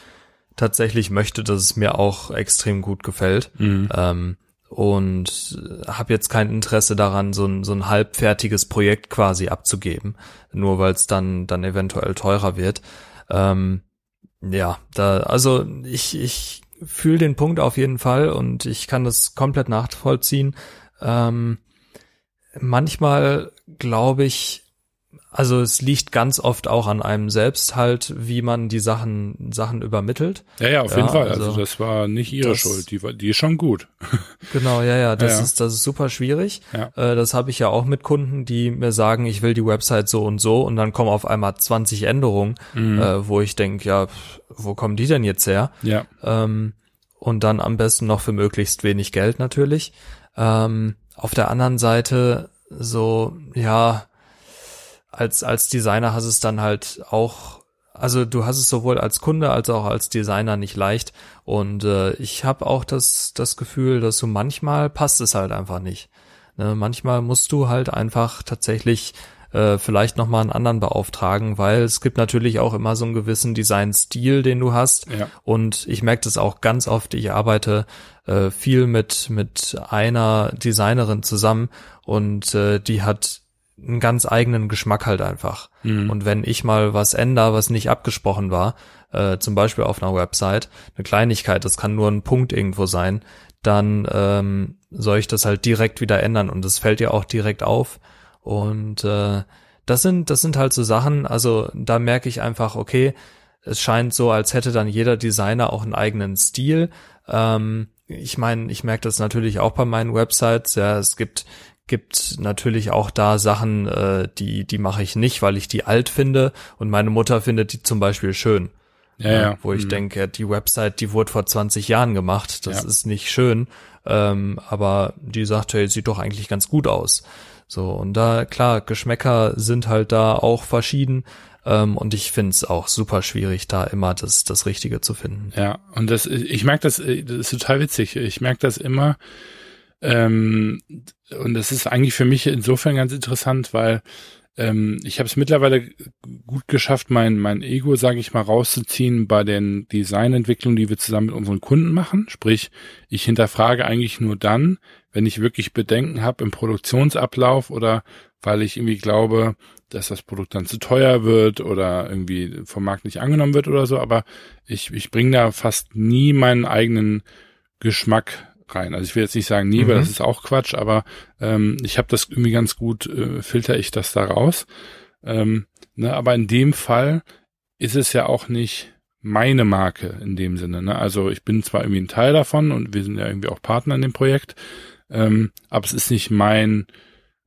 tatsächlich möchte, dass es mir auch extrem gut gefällt. Mhm. Ähm, und habe jetzt kein Interesse daran, so ein, so ein halbfertiges Projekt quasi abzugeben, nur weil es dann dann eventuell teurer wird. Ähm, ja, da also ich ich fühle den Punkt auf jeden Fall und ich kann das komplett nachvollziehen. Ähm, manchmal glaube ich, also es liegt ganz oft auch an einem selbst halt, wie man die Sachen Sachen übermittelt. Ja, ja, auf ja, jeden Fall. Also, also, das war nicht ihre das, Schuld. Die war, die ist schon gut. Genau, ja, ja. Das ja, ja. ist das ist super schwierig. Ja. Äh, das habe ich ja auch mit Kunden, die mir sagen, ich will die Website so und so, und dann kommen auf einmal 20 Änderungen, mhm. äh, wo ich denke, ja, wo kommen die denn jetzt her? Ja. Ähm, und dann am besten noch für möglichst wenig Geld natürlich. Ähm, auf der anderen Seite so, ja, als, als Designer hast es dann halt auch, also du hast es sowohl als Kunde als auch als Designer nicht leicht. Und äh, ich habe auch das, das Gefühl, dass so manchmal passt es halt einfach nicht. Ne? Manchmal musst du halt einfach tatsächlich äh, vielleicht nochmal einen anderen beauftragen, weil es gibt natürlich auch immer so einen gewissen Designstil, den du hast. Ja. Und ich merke das auch ganz oft, ich arbeite äh, viel mit, mit einer Designerin zusammen und äh, die hat einen ganz eigenen Geschmack halt einfach. Mhm. Und wenn ich mal was ändere, was nicht abgesprochen war, äh, zum Beispiel auf einer Website, eine Kleinigkeit, das kann nur ein Punkt irgendwo sein, dann ähm, soll ich das halt direkt wieder ändern und das fällt ja auch direkt auf. Und äh, das sind, das sind halt so Sachen, also da merke ich einfach, okay, es scheint so, als hätte dann jeder Designer auch einen eigenen Stil. Ähm, ich meine, ich merke das natürlich auch bei meinen Websites. Ja, es gibt gibt natürlich auch da Sachen, äh, die die mache ich nicht, weil ich die alt finde und meine Mutter findet die zum Beispiel schön. Ja, ja. Wo ich mhm. denke, die Website, die wurde vor 20 Jahren gemacht, das ja. ist nicht schön, ähm, aber die sagt, hey, sieht doch eigentlich ganz gut aus. So, und da, klar, Geschmäcker sind halt da auch verschieden. Ähm, und ich finde es auch super schwierig, da immer das, das Richtige zu finden. Ja, und das, ich merke das, das ist total witzig. Ich merke das immer. Ähm, und das ist eigentlich für mich insofern ganz interessant, weil ähm, ich habe es mittlerweile gut geschafft, mein, mein Ego, sage ich mal, rauszuziehen bei den Designentwicklungen, die wir zusammen mit unseren Kunden machen. Sprich, ich hinterfrage eigentlich nur dann, wenn ich wirklich Bedenken habe im Produktionsablauf oder weil ich irgendwie glaube, dass das Produkt dann zu teuer wird oder irgendwie vom Markt nicht angenommen wird oder so. Aber ich, ich bringe da fast nie meinen eigenen Geschmack rein. Also ich will jetzt nicht sagen nie, mhm. weil das ist auch Quatsch, aber ähm, ich habe das irgendwie ganz gut, äh, filter ich das da raus. Ähm, ne, aber in dem Fall ist es ja auch nicht meine Marke in dem Sinne. Ne? Also ich bin zwar irgendwie ein Teil davon und wir sind ja irgendwie auch Partner in dem Projekt, ähm, aber es ist nicht mein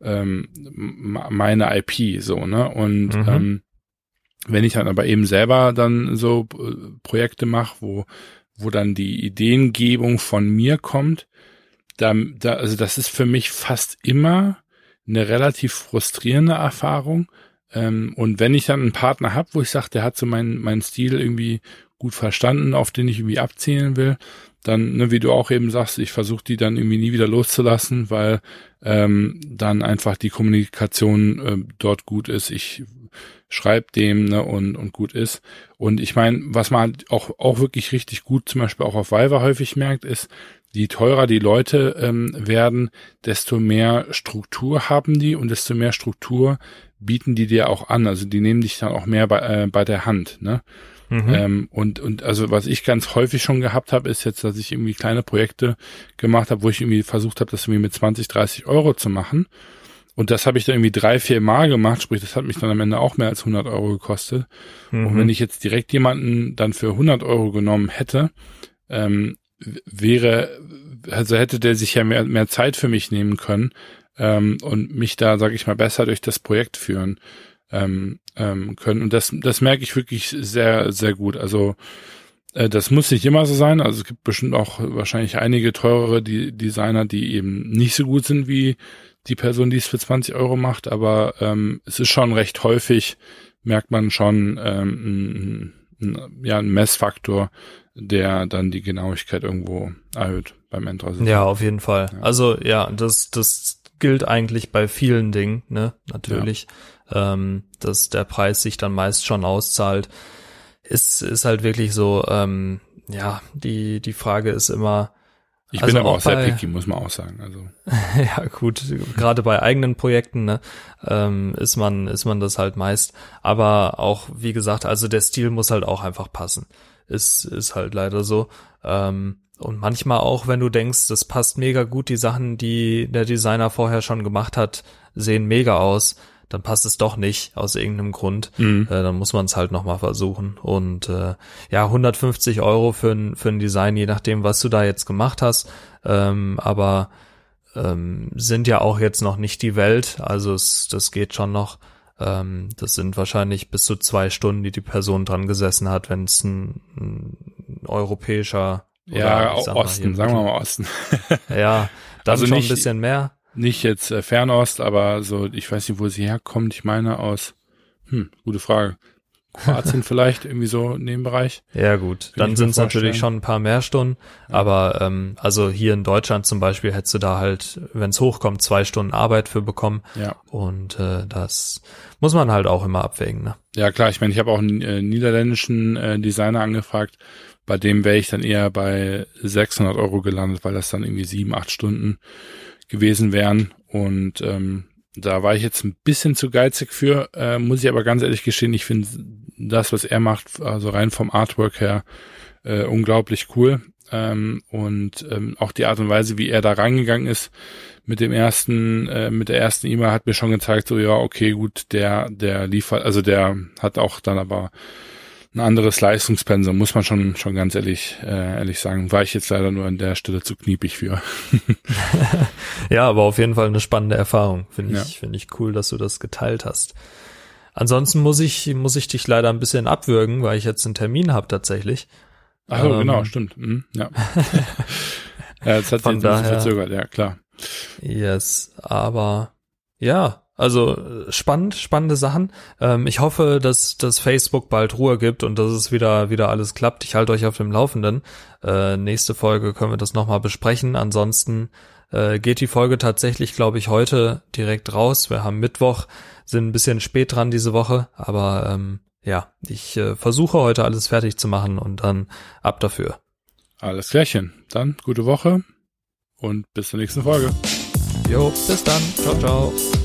ähm, meine IP so ne und mhm. ähm, wenn ich dann aber eben selber dann so äh, Projekte mache, wo wo dann die Ideengebung von mir kommt, da, da, also das ist für mich fast immer eine relativ frustrierende Erfahrung. Ähm, und wenn ich dann einen Partner habe, wo ich sage, der hat so meinen mein Stil irgendwie gut verstanden, auf den ich irgendwie abzielen will, dann, ne, wie du auch eben sagst, ich versuche die dann irgendwie nie wieder loszulassen, weil ähm, dann einfach die Kommunikation äh, dort gut ist. Ich schreibt dem ne, und, und gut ist. Und ich meine, was man auch, auch wirklich richtig gut zum Beispiel auch auf Fiverr häufig merkt, ist, je teurer die Leute ähm, werden, desto mehr Struktur haben die und desto mehr Struktur bieten die dir auch an. Also die nehmen dich dann auch mehr bei, äh, bei der Hand. Ne? Mhm. Ähm, und, und also was ich ganz häufig schon gehabt habe, ist jetzt, dass ich irgendwie kleine Projekte gemacht habe, wo ich irgendwie versucht habe, das irgendwie mit 20, 30 Euro zu machen. Und das habe ich dann irgendwie drei, vier Mal gemacht, sprich, das hat mich dann am Ende auch mehr als 100 Euro gekostet. Mhm. Und wenn ich jetzt direkt jemanden dann für 100 Euro genommen hätte, ähm, wäre, also hätte der sich ja mehr, mehr Zeit für mich nehmen können ähm, und mich da, sage ich mal, besser durch das Projekt führen ähm, ähm, können. Und das, das merke ich wirklich sehr, sehr gut. Also äh, das muss nicht immer so sein. Also es gibt bestimmt auch wahrscheinlich einige teurere die Designer, die eben nicht so gut sind wie die Person, die es für 20 Euro macht, aber ähm, es ist schon recht häufig, merkt man schon ähm, ein, ein, ja, ein Messfaktor, der dann die Genauigkeit irgendwo erhöht beim Endresultat. Ja, auf jeden Fall. Ja. Also ja, das, das gilt eigentlich bei vielen Dingen, ne, natürlich, ja. Ähm, dass der Preis sich dann meist schon auszahlt. Ist, ist halt wirklich so, ähm, ja, die, die Frage ist immer, ich also bin aber auch, sehr picky, muss man auch sagen. Also. ja, gut, gerade bei eigenen Projekten ne, ähm, ist man ist man das halt meist. Aber auch, wie gesagt, also der Stil muss halt auch einfach passen. Ist ist halt leider so. Ähm, und manchmal auch, wenn du denkst, das passt mega gut, die Sachen, die der Designer vorher schon gemacht hat, sehen mega aus dann passt es doch nicht aus irgendeinem Grund. Mhm. Äh, dann muss man es halt nochmal versuchen. Und äh, ja, 150 Euro für ein, für ein Design, je nachdem, was du da jetzt gemacht hast. Ähm, aber ähm, sind ja auch jetzt noch nicht die Welt. Also es, das geht schon noch. Ähm, das sind wahrscheinlich bis zu zwei Stunden, die die Person dran gesessen hat, wenn es ein, ein europäischer ja, Osten, sagen wir mal Osten. ja, dann also schon nicht, ein bisschen mehr nicht jetzt äh, Fernost, aber so, ich weiß nicht, wo sie herkommt. Ich meine aus, hm, gute Frage. Kroatien vielleicht, irgendwie so in dem Bereich. Ja gut, dann sind es natürlich schon ein paar mehr Stunden, ja. aber ähm, also hier in Deutschland zum Beispiel hättest du da halt, wenn es hochkommt, zwei Stunden Arbeit für bekommen. Ja. Und äh, das muss man halt auch immer abwägen. Ne? Ja klar, ich meine, ich habe auch einen äh, niederländischen äh, Designer angefragt, bei dem wäre ich dann eher bei 600 Euro gelandet, weil das dann irgendwie sieben, acht Stunden gewesen wären. Und ähm, da war ich jetzt ein bisschen zu geizig für, äh, muss ich aber ganz ehrlich gestehen, ich finde das, was er macht, also rein vom Artwork her, äh, unglaublich cool. Ähm, und ähm, auch die Art und Weise, wie er da reingegangen ist mit dem ersten, äh, mit der ersten E-Mail hat mir schon gezeigt, so ja, okay, gut, der, der liefert, also der hat auch dann aber ein anderes Leistungspensum, muss man schon, schon ganz ehrlich, äh, ehrlich sagen. War ich jetzt leider nur an der Stelle zu kniepig für. ja, aber auf jeden Fall eine spannende Erfahrung. Finde ich, ja. finde ich cool, dass du das geteilt hast. Ansonsten muss ich, muss ich dich leider ein bisschen abwürgen, weil ich jetzt einen Termin habe tatsächlich. Ach so, ähm, genau, stimmt. Mhm, ja. ja, jetzt hat sich ein bisschen verzögert, ja, klar. Yes, aber ja, also äh, spannend, spannende Sachen. Ähm, ich hoffe, dass, dass Facebook bald Ruhe gibt und dass es wieder, wieder alles klappt. Ich halte euch auf dem Laufenden. Äh, nächste Folge können wir das nochmal besprechen. Ansonsten äh, geht die Folge tatsächlich, glaube ich, heute direkt raus. Wir haben Mittwoch, sind ein bisschen spät dran diese Woche, aber ähm, ja, ich äh, versuche heute alles fertig zu machen und dann ab dafür. Alles klärchen. Dann gute Woche und bis zur nächsten Folge. Jo, bis dann. Ciao, ciao.